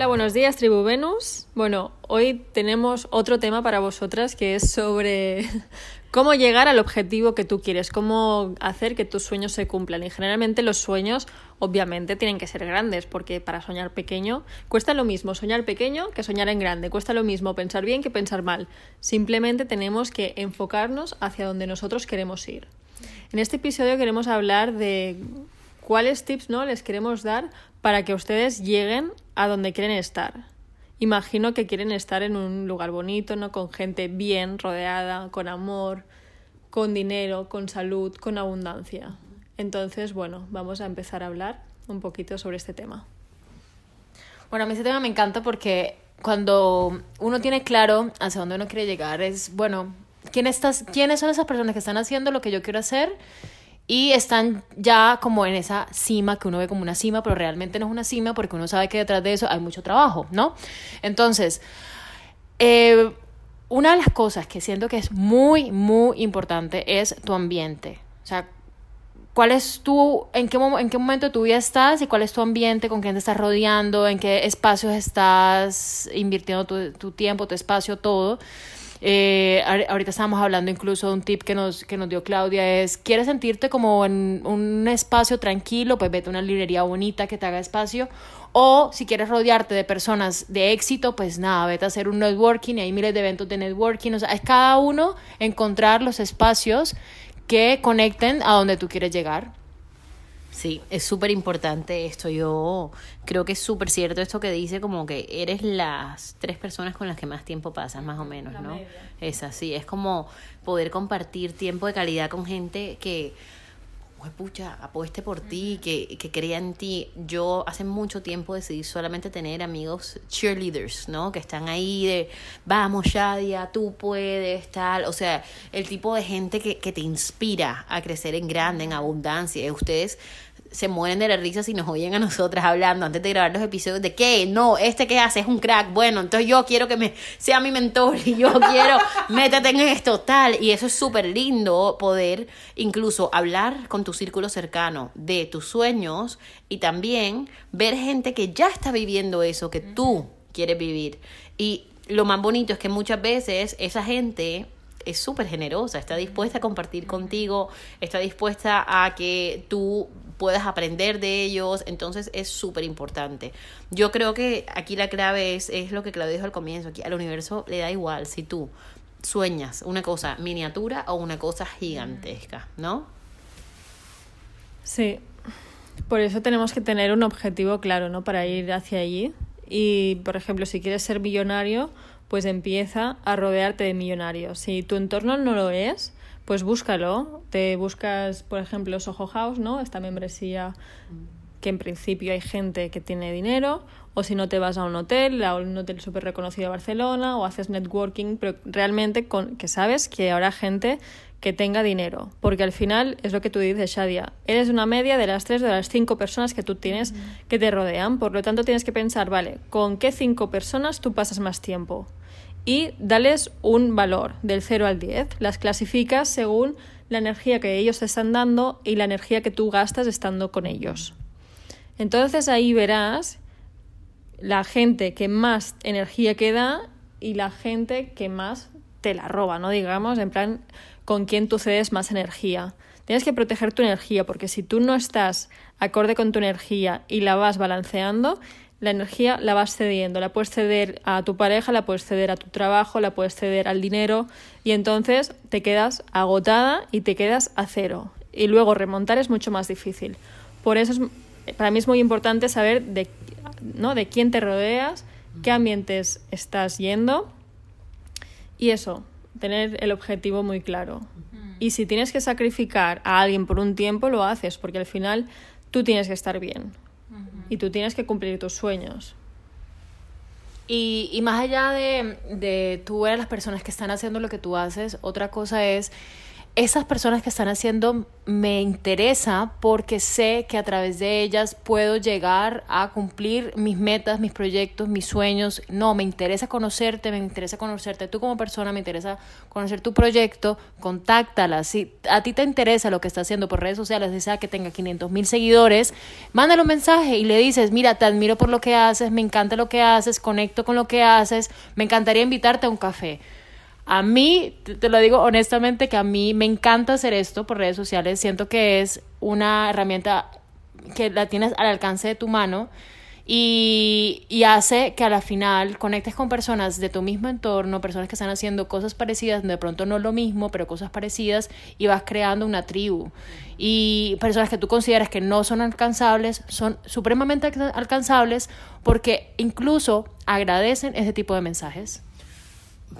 Hola, buenos días, Tribu Venus. Bueno, hoy tenemos otro tema para vosotras que es sobre cómo llegar al objetivo que tú quieres, cómo hacer que tus sueños se cumplan. Y generalmente los sueños, obviamente, tienen que ser grandes, porque para soñar pequeño cuesta lo mismo soñar pequeño que soñar en grande, cuesta lo mismo pensar bien que pensar mal. Simplemente tenemos que enfocarnos hacia donde nosotros queremos ir. En este episodio queremos hablar de cuáles tips no les queremos dar para que ustedes lleguen a donde quieren estar. Imagino que quieren estar en un lugar bonito, ¿no? Con gente bien rodeada, con amor, con dinero, con salud, con abundancia. Entonces, bueno, vamos a empezar a hablar un poquito sobre este tema. Bueno, a mí este tema me encanta porque cuando uno tiene claro hacia dónde uno quiere llegar, es, bueno, ¿quién estás, ¿quiénes son esas personas que están haciendo lo que yo quiero hacer? Y están ya como en esa cima que uno ve como una cima, pero realmente no es una cima porque uno sabe que detrás de eso hay mucho trabajo, ¿no? Entonces, eh, una de las cosas que siento que es muy, muy importante es tu ambiente. O sea, cuál es tu, en qué, en qué momento de tu vida estás y cuál es tu ambiente, con quién te estás rodeando, en qué espacios estás invirtiendo tu, tu tiempo, tu espacio, todo. Eh, ahorita estábamos hablando incluso de un tip que nos, que nos dio Claudia, es, ¿quieres sentirte como en un espacio tranquilo? Pues vete a una librería bonita que te haga espacio. O si quieres rodearte de personas de éxito, pues nada, vete a hacer un networking y hay miles de eventos de networking. O sea, es cada uno encontrar los espacios que conecten a donde tú quieres llegar. Sí, es súper importante esto. Yo creo que es súper cierto esto que dice, como que eres las tres personas con las que más tiempo pasas, más o menos, ¿no? Es así, es como poder compartir tiempo de calidad con gente que, pucha, apueste por ti, que, que crea en ti. Yo hace mucho tiempo decidí solamente tener amigos cheerleaders, ¿no? Que están ahí de, vamos, Shadia, tú puedes, tal. O sea, el tipo de gente que, que te inspira a crecer en grande, en abundancia. Ustedes se mueren de la risa si nos oyen a nosotras hablando antes de grabar los episodios de que no, este que hace es un crack, bueno, entonces yo quiero que me sea mi mentor y yo quiero métete en esto, tal, y eso es súper lindo poder incluso hablar con tu círculo cercano de tus sueños y también ver gente que ya está viviendo eso que tú quieres vivir. Y lo más bonito es que muchas veces esa gente es súper generosa, está dispuesta a compartir contigo, está dispuesta a que tú puedas aprender de ellos, entonces es súper importante. Yo creo que aquí la clave es, es lo que Claudio dijo al comienzo, aquí al universo le da igual si tú sueñas una cosa miniatura o una cosa gigantesca, ¿no? Sí, por eso tenemos que tener un objetivo claro, ¿no? Para ir hacia allí. Y, por ejemplo, si quieres ser millonario, pues empieza a rodearte de millonarios. Si tu entorno no lo es, pues búscalo. Te buscas, por ejemplo, Soho House, ¿no? Esta membresía que en principio hay gente que tiene dinero, o si no te vas a un hotel, a un hotel súper reconocido de Barcelona, o haces networking, pero realmente con, que sabes que habrá gente que tenga dinero, porque al final es lo que tú dices, Shadia, eres una media de las tres de las cinco personas que tú tienes que te rodean, por lo tanto tienes que pensar, vale, ¿con qué cinco personas tú pasas más tiempo? Y dales un valor del 0 al 10. Las clasificas según la energía que ellos te están dando y la energía que tú gastas estando con ellos. Entonces ahí verás la gente que más energía que da y la gente que más te la roba, ¿no? Digamos, en plan, con quién tú cedes más energía. Tienes que proteger tu energía porque si tú no estás acorde con tu energía y la vas balanceando, la energía la vas cediendo, la puedes ceder a tu pareja, la puedes ceder a tu trabajo, la puedes ceder al dinero y entonces te quedas agotada y te quedas a cero. Y luego remontar es mucho más difícil. Por eso es, para mí es muy importante saber de, ¿no? de quién te rodeas, qué ambientes estás yendo y eso, tener el objetivo muy claro. Y si tienes que sacrificar a alguien por un tiempo, lo haces, porque al final tú tienes que estar bien. Y tú tienes que cumplir tus sueños. Y, y más allá de, de tú ver a las personas que están haciendo lo que tú haces, otra cosa es esas personas que están haciendo me interesa porque sé que a través de ellas puedo llegar a cumplir mis metas, mis proyectos, mis sueños. No, me interesa conocerte, me interesa conocerte tú como persona, me interesa conocer tu proyecto, contáctala. Si a ti te interesa lo que está haciendo por redes sociales, desea que tenga 500 mil seguidores, mándale un mensaje y le dices, mira, te admiro por lo que haces, me encanta lo que haces, conecto con lo que haces, me encantaría invitarte a un café. A mí, te lo digo honestamente, que a mí me encanta hacer esto por redes sociales. Siento que es una herramienta que la tienes al alcance de tu mano y, y, hace que a la final conectes con personas de tu mismo entorno, personas que están haciendo cosas parecidas, de pronto no lo mismo, pero cosas parecidas, y vas creando una tribu. Y personas que tú consideras que no son alcanzables, son supremamente alcanzables porque incluso agradecen ese tipo de mensajes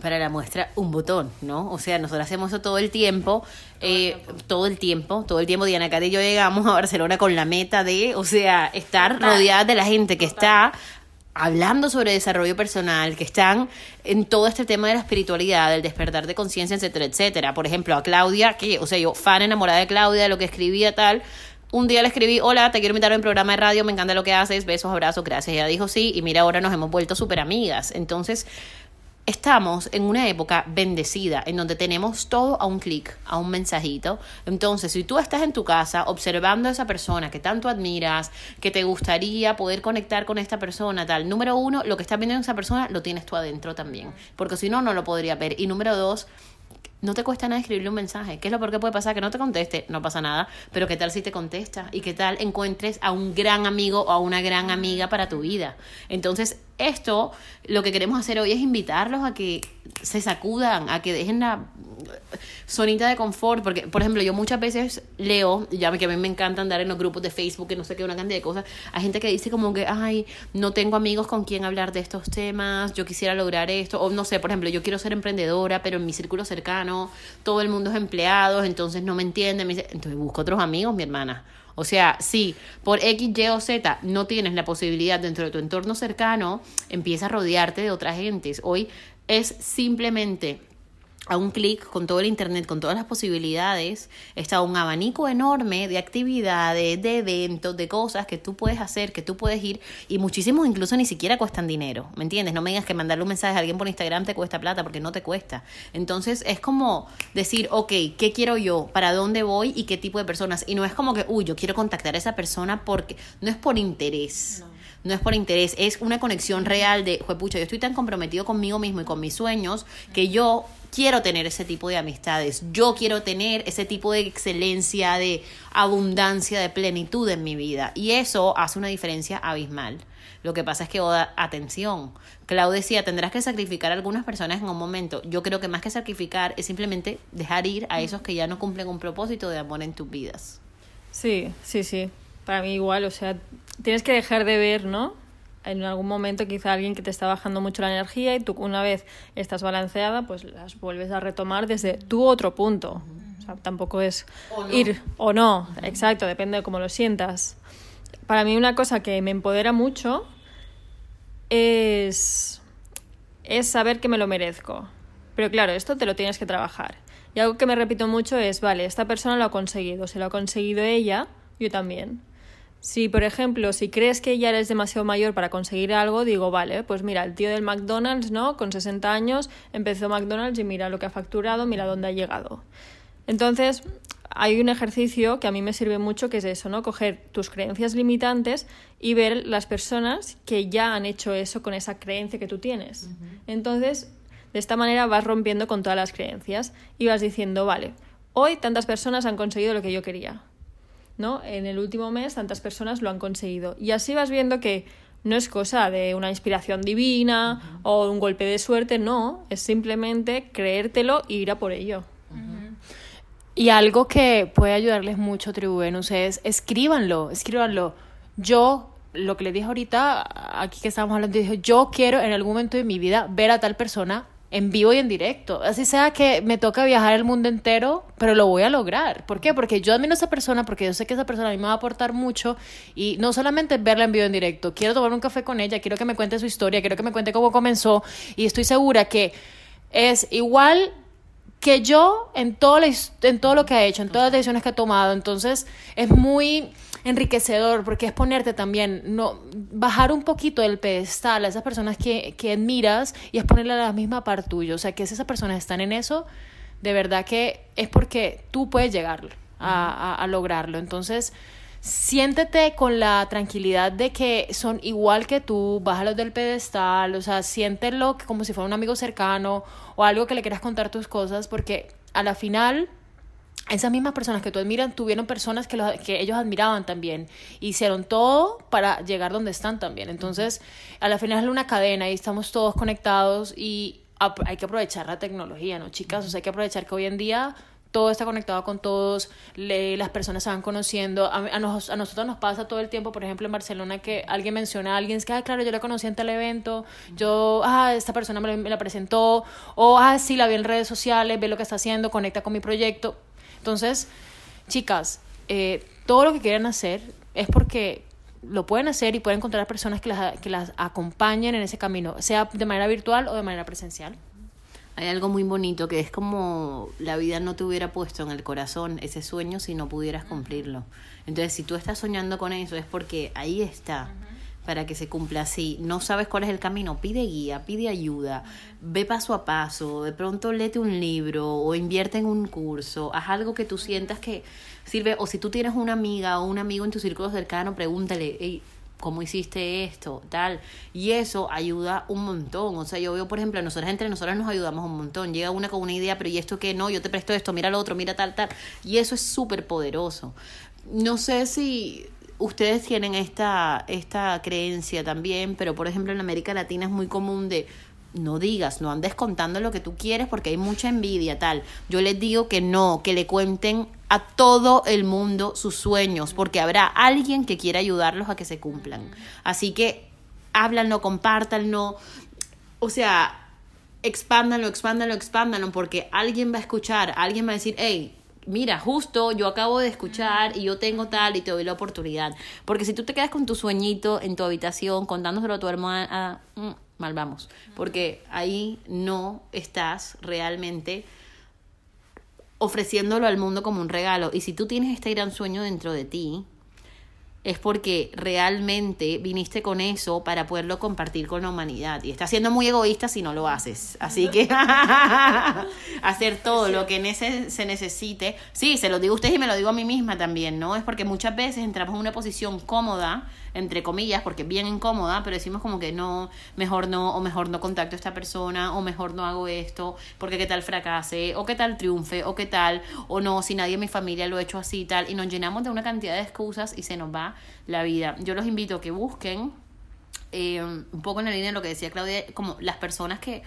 para la muestra un botón, ¿no? O sea, nosotros hacemos eso todo el tiempo, eh, todo el tiempo, todo el tiempo. Diana Cate y yo llegamos a Barcelona con la meta de, o sea, estar rodeada de la gente que está hablando sobre desarrollo personal, que están en todo este tema de la espiritualidad, del despertar de conciencia, etcétera, etcétera. Por ejemplo, a Claudia, que, o sea, yo fan enamorada de Claudia, de lo que escribía, tal. Un día le escribí, hola, te quiero invitar a un programa de radio, me encanta lo que haces, besos, abrazos, gracias. Ella dijo sí, y mira, ahora nos hemos vuelto súper amigas. Entonces, estamos en una época bendecida, en donde tenemos todo a un clic, a un mensajito. Entonces, si tú estás en tu casa observando a esa persona que tanto admiras, que te gustaría poder conectar con esta persona, tal, número uno, lo que estás viendo en esa persona lo tienes tú adentro también, porque si no, no lo podría ver. Y número dos, no te cuesta nada escribirle un mensaje. ¿Qué es lo peor que puede pasar? Que no te conteste, no pasa nada. Pero ¿qué tal si te contesta? ¿Y qué tal encuentres a un gran amigo o a una gran amiga para tu vida? Entonces, esto, lo que queremos hacer hoy es invitarlos a que se sacudan, a que dejen la sonita de confort, porque, por ejemplo, yo muchas veces leo, ya que a mí me encanta andar en los grupos de Facebook, que no sé qué, una cantidad de cosas, hay gente que dice como que, ay, no tengo amigos con quien hablar de estos temas, yo quisiera lograr esto, o no sé, por ejemplo, yo quiero ser emprendedora, pero en mi círculo cercano todo el mundo es empleado, entonces no me entienden, me dice, entonces busco otros amigos, mi hermana. O sea, si por X, Y o Z no tienes la posibilidad dentro de tu entorno cercano, empieza a rodearte de otras gentes. Hoy es simplemente a un clic con todo el Internet, con todas las posibilidades, está un abanico enorme de actividades, de eventos, de cosas que tú puedes hacer, que tú puedes ir y muchísimos incluso ni siquiera cuestan dinero, ¿me entiendes? No me digas que mandarle un mensaje a alguien por Instagram te cuesta plata porque no te cuesta. Entonces es como decir, ok, ¿qué quiero yo? ¿Para dónde voy? ¿Y qué tipo de personas? Y no es como que, uy, yo quiero contactar a esa persona porque no es por interés. No es por interés, es una conexión real de, pucha, yo estoy tan comprometido conmigo mismo y con mis sueños que yo quiero tener ese tipo de amistades, yo quiero tener ese tipo de excelencia, de abundancia, de plenitud en mi vida. Y eso hace una diferencia abismal. Lo que pasa es que, Oda, atención, Clau decía, tendrás que sacrificar a algunas personas en un momento. Yo creo que más que sacrificar es simplemente dejar ir a esos que ya no cumplen un propósito de amor en tus vidas. Sí, sí, sí. Para mí igual, o sea, tienes que dejar de ver, ¿no? en algún momento quizá alguien que te está bajando mucho la energía y tú una vez estás balanceada, pues las vuelves a retomar desde tu otro punto. O sea, tampoco es ir o no, exacto, depende de cómo lo sientas. Para mí una cosa que me empodera mucho es, es saber que me lo merezco. Pero claro, esto te lo tienes que trabajar. Y algo que me repito mucho es, vale, esta persona lo ha conseguido, si lo ha conseguido ella, yo también. Si, por ejemplo, si crees que ya eres demasiado mayor para conseguir algo, digo, vale, pues mira, el tío del McDonald's, ¿no? Con 60 años empezó McDonald's y mira lo que ha facturado, mira dónde ha llegado. Entonces, hay un ejercicio que a mí me sirve mucho que es eso, ¿no? Coger tus creencias limitantes y ver las personas que ya han hecho eso con esa creencia que tú tienes. Entonces, de esta manera vas rompiendo con todas las creencias y vas diciendo, vale, hoy tantas personas han conseguido lo que yo quería ¿no? En el último mes tantas personas lo han conseguido. Y así vas viendo que no es cosa de una inspiración divina o un golpe de suerte, no, es simplemente creértelo e ir a por ello. Y algo que puede ayudarles mucho, Tribu es escríbanlo, escríbanlo. Yo, lo que le dije ahorita, aquí que estamos hablando, dije, yo quiero en algún momento de mi vida ver a tal persona en vivo y en directo. Así sea que me toca viajar el mundo entero, pero lo voy a lograr. ¿Por qué? Porque yo admiro a esa persona, porque yo sé que esa persona a mí me va a aportar mucho y no solamente verla en vivo y en directo, quiero tomar un café con ella, quiero que me cuente su historia, quiero que me cuente cómo comenzó y estoy segura que es igual que yo en todo, en todo lo que ha hecho, en todas las decisiones que ha tomado. Entonces es muy enriquecedor porque es ponerte también, no, bajar un poquito del pedestal a esas personas que, que admiras y es ponerle a la misma par tuyo. O sea, que si esas personas están en eso, de verdad que es porque tú puedes llegar a, a, lograrlo. Entonces, siéntete con la tranquilidad de que son igual que tú, bájalos del pedestal, o sea, siéntelo como si fuera un amigo cercano o algo que le quieras contar tus cosas, porque a la final esas mismas personas que tú admiras tuvieron personas que, que ellos admiraban también. Hicieron todo para llegar donde están también. Entonces, a la final es una cadena y estamos todos conectados y hay que aprovechar la tecnología, ¿no, chicas? O sea, hay que aprovechar que hoy en día todo está conectado con todos, las personas se van conociendo. A, a, nosotros nos pasa todo el tiempo, por ejemplo, en Barcelona, que alguien menciona a alguien, es que, ah, claro, yo la conocí en tal evento, yo, ah, esta persona me, me la presentó, o, ah, sí, la vi en redes sociales, ve lo que está haciendo, conecta con mi proyecto. Entonces, chicas, eh, todo lo que quieran hacer es porque lo pueden hacer y pueden encontrar personas que las, que las acompañen en ese camino, sea de manera virtual o de manera presencial. Hay algo muy bonito que es como la vida no te hubiera puesto en el corazón ese sueño si no pudieras cumplirlo. Entonces, si tú estás soñando con eso es porque ahí está para que se cumpla así. No sabes cuál es el camino, pide guía, pide ayuda, ve paso a paso, de pronto léete un libro o invierte en un curso, haz algo que tú sientas que sirve, o si tú tienes una amiga o un amigo en tu círculo cercano, pregúntale, ¿cómo hiciste esto? Tal. Y eso ayuda un montón. O sea, yo veo, por ejemplo, nosotras entre nosotras nos ayudamos un montón. Llega una con una idea, pero ¿y esto qué? No, yo te presto esto, mira lo otro, mira tal, tal. Y eso es súper poderoso. No sé si ustedes tienen esta, esta creencia también, pero por ejemplo en América Latina es muy común de no digas, no andes contando lo que tú quieres porque hay mucha envidia, tal. Yo les digo que no, que le cuenten a todo el mundo sus sueños, porque habrá alguien que quiera ayudarlos a que se cumplan. Así que háblanlo, compártanlo, o sea, expándanlo, expándanlo, expándanlo, porque alguien va a escuchar, alguien va a decir, hey, mira, justo yo acabo de escuchar y yo tengo tal y te doy la oportunidad. Porque si tú te quedas con tu sueñito en tu habitación contándoselo a tu hermana, mm, mal vamos. Porque ahí no estás realmente ofreciéndolo al mundo como un regalo. Y si tú tienes este gran sueño dentro de ti, es porque realmente viniste con eso para poderlo compartir con la humanidad. Y estás siendo muy egoísta si no lo haces. Así que hacer todo lo que se necesite. Sí, se lo digo a ustedes y me lo digo a mí misma también, ¿no? Es porque muchas veces entramos en una posición cómoda entre comillas, porque es bien incómoda, pero decimos como que no, mejor no, o mejor no contacto a esta persona, o mejor no hago esto, porque qué tal fracase, o qué tal triunfe, o qué tal, o no, si nadie en mi familia lo ha hecho así y tal, y nos llenamos de una cantidad de excusas y se nos va la vida. Yo los invito a que busquen, eh, un poco en la línea de lo que decía Claudia, como las personas que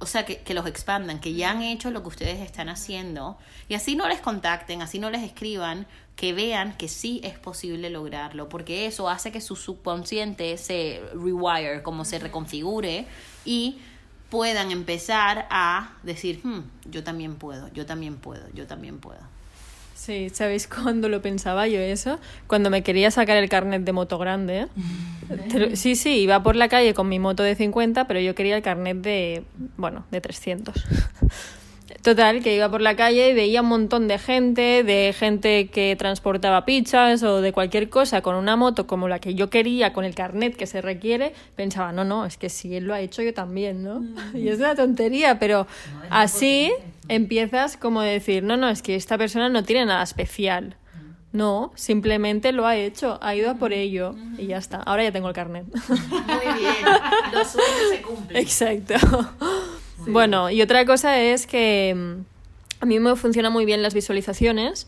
o sea, que, que, los expandan, que ya han hecho lo que ustedes están haciendo, y así no les contacten, así no les escriban, que vean que sí es posible lograrlo, porque eso hace que su subconsciente se rewire, como se reconfigure, y puedan empezar a decir, hmm, yo también puedo, yo también puedo, yo también puedo. Sí, ¿sabéis cuándo lo pensaba yo eso? Cuando me quería sacar el carnet de moto grande. Sí, sí, iba por la calle con mi moto de 50, pero yo quería el carnet de, bueno, de 300. Total, que iba por la calle y veía un montón de gente, de gente que transportaba pizzas o de cualquier cosa con una moto como la que yo quería, con el carnet que se requiere, pensaba, no, no, es que si él lo ha hecho yo también, ¿no? Mm. Y es una tontería, pero así empiezas como a decir, no, no, es que esta persona no tiene nada especial. No, simplemente lo ha hecho, ha ido a por ello y ya está. Ahora ya tengo el carnet. Muy bien, los sueños se cumplen. Exacto. Bueno, y otra cosa es que mm, a mí me funcionan muy bien las visualizaciones.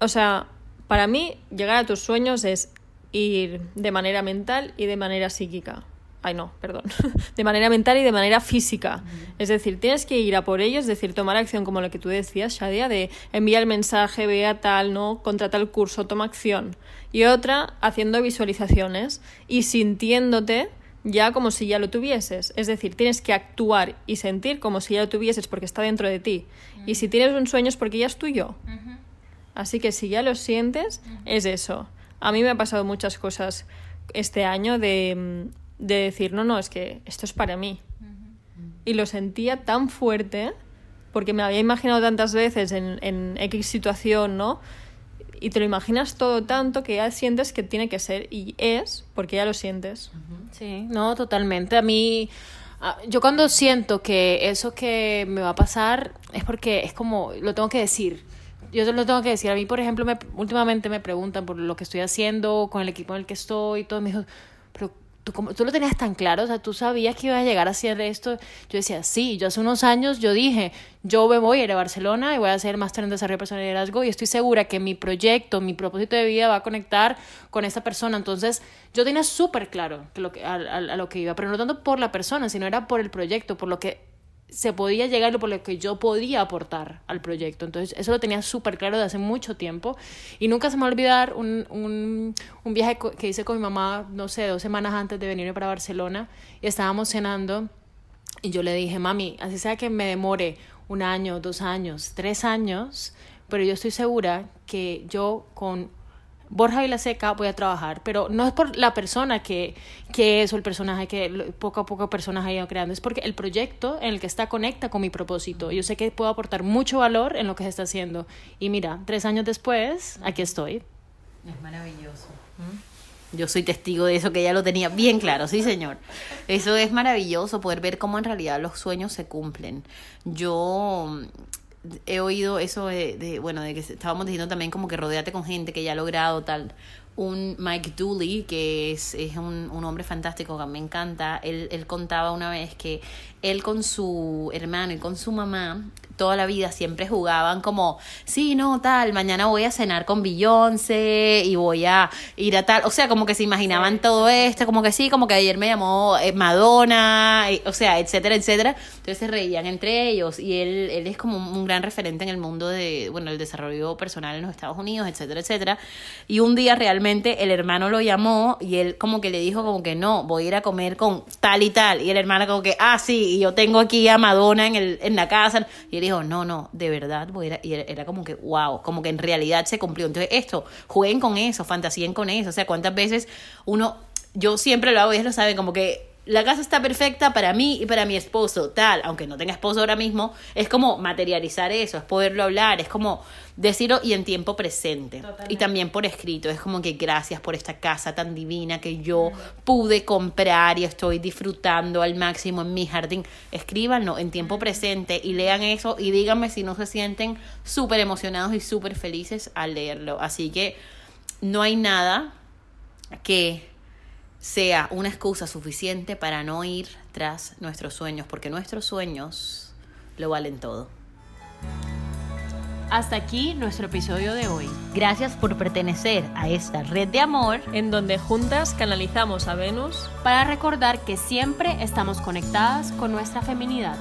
O sea, para mí llegar a tus sueños es ir de manera mental y de manera psíquica. Ay, no, perdón. De manera mental y de manera física. Es decir, tienes que ir a por ello, es decir, tomar acción como lo que tú decías, Shadia, de enviar el mensaje, vea tal, ¿no? Contrata el curso, toma acción. Y otra, haciendo visualizaciones y sintiéndote ya como si ya lo tuvieses. Es decir, tienes que actuar y sentir como si ya lo tuvieses porque está dentro de ti. Y si tienes un sueño es porque ya es tuyo. Así que si ya lo sientes, es eso. A mí me ha pasado muchas cosas este año de, de decir, no, no, es que esto es para mí. Y lo sentía tan fuerte porque me había imaginado tantas veces en, en X situación, ¿no? Y te lo imaginas todo tanto que ya sientes que tiene que ser y es porque ya lo sientes. Sí, no, totalmente. A mí, yo cuando siento que eso que me va a pasar es porque es como, lo tengo que decir. Yo lo tengo que decir. A mí, por ejemplo, me, últimamente me preguntan por lo que estoy haciendo, con el equipo en el que estoy y todo. Me dijo, pero ¿Tú, como, tú lo tenías tan claro, o sea, tú sabías que iba a llegar a hacer esto. Yo decía, sí, yo hace unos años yo dije, yo me voy a ir a Barcelona y voy a hacer máster en desarrollo personal y liderazgo y estoy segura que mi proyecto, mi propósito de vida va a conectar con esta persona. Entonces, yo tenía súper claro que lo que, a, a lo que iba, pero no tanto por la persona, sino era por el proyecto, por lo que se podía llegar por lo que yo podía aportar al proyecto. Entonces, eso lo tenía súper claro de hace mucho tiempo. Y nunca se me va a olvidar un, un, un, viaje que hice con mi mamá, no sé, dos semanas antes de venirme para Barcelona. Y estábamos cenando y yo le dije, mami, así sea que me demore un año, dos años, tres años, pero yo estoy segura que yo con Borja Vilaseca voy a trabajar, pero no es por la persona que, que es o el personaje que poco a poco personas han ido creando, es porque el proyecto en el que está conecta con mi propósito. Yo sé que puedo aportar mucho valor en lo que se está haciendo. Y mira, tres años después, aquí estoy. Es maravilloso. Yo soy testigo de eso, que ya lo tenía bien claro, sí señor. Eso es maravilloso, poder ver cómo en realidad los sueños se cumplen. Yo he oído eso de, bueno, de que estábamos diciendo también como que rodeate con gente que ya ha logrado tal. Un Mike Dooley, que es, es un, un hombre fantástico que me encanta, él, él contaba una vez que él con su hermano y con su mamá toda la vida siempre jugaban como, sí, no, tal, mañana voy a cenar con Beyoncé y voy a ir a tal, o sea, como que se imaginaban todo esto, como que sí, como que ayer me llamó eh, Madonna, o sea, etcétera, etcétera. Entonces se reían entre ellos y él, él es como un gran referente en el mundo de, bueno, el desarrollo personal en los Estados Unidos, etcétera, etcétera. Y un día realmente el hermano lo llamó y él como que le dijo como que no, voy a ir a comer con tal y tal. Y el hermano como que, ah, sí, y yo tengo aquí a Madonna en, el, en la casa. Y él dijo, no, no, de verdad, voy a ir a, y era como que, wow, como que en realidad se cumplió. Entonces, esto, jueguen con eso, fantasíen con eso. O sea, cuántas veces uno, yo siempre lo hago, ellos lo saben, como que la casa está perfecta para mí y para mi esposo, tal, aunque no tenga esposo ahora mismo, es como materializar eso, es poderlo hablar, es como decirlo y en tiempo presente. Totalmente. Y también por escrito, es como que gracias por esta casa tan divina que yo pude comprar y estoy disfrutando al máximo en mi jardín. Escríbanlo en tiempo presente y lean eso y díganme si no se sienten súper emocionados y súper felices al leerlo. Así que no hay nada que sea una excusa suficiente para no ir tras nuestros sueños, porque nuestros sueños lo valen todo. Hasta aquí nuestro episodio de hoy. Gracias por pertenecer a esta red de amor en donde juntas canalizamos a Venus para recordar que siempre estamos conectadas con nuestra feminidad.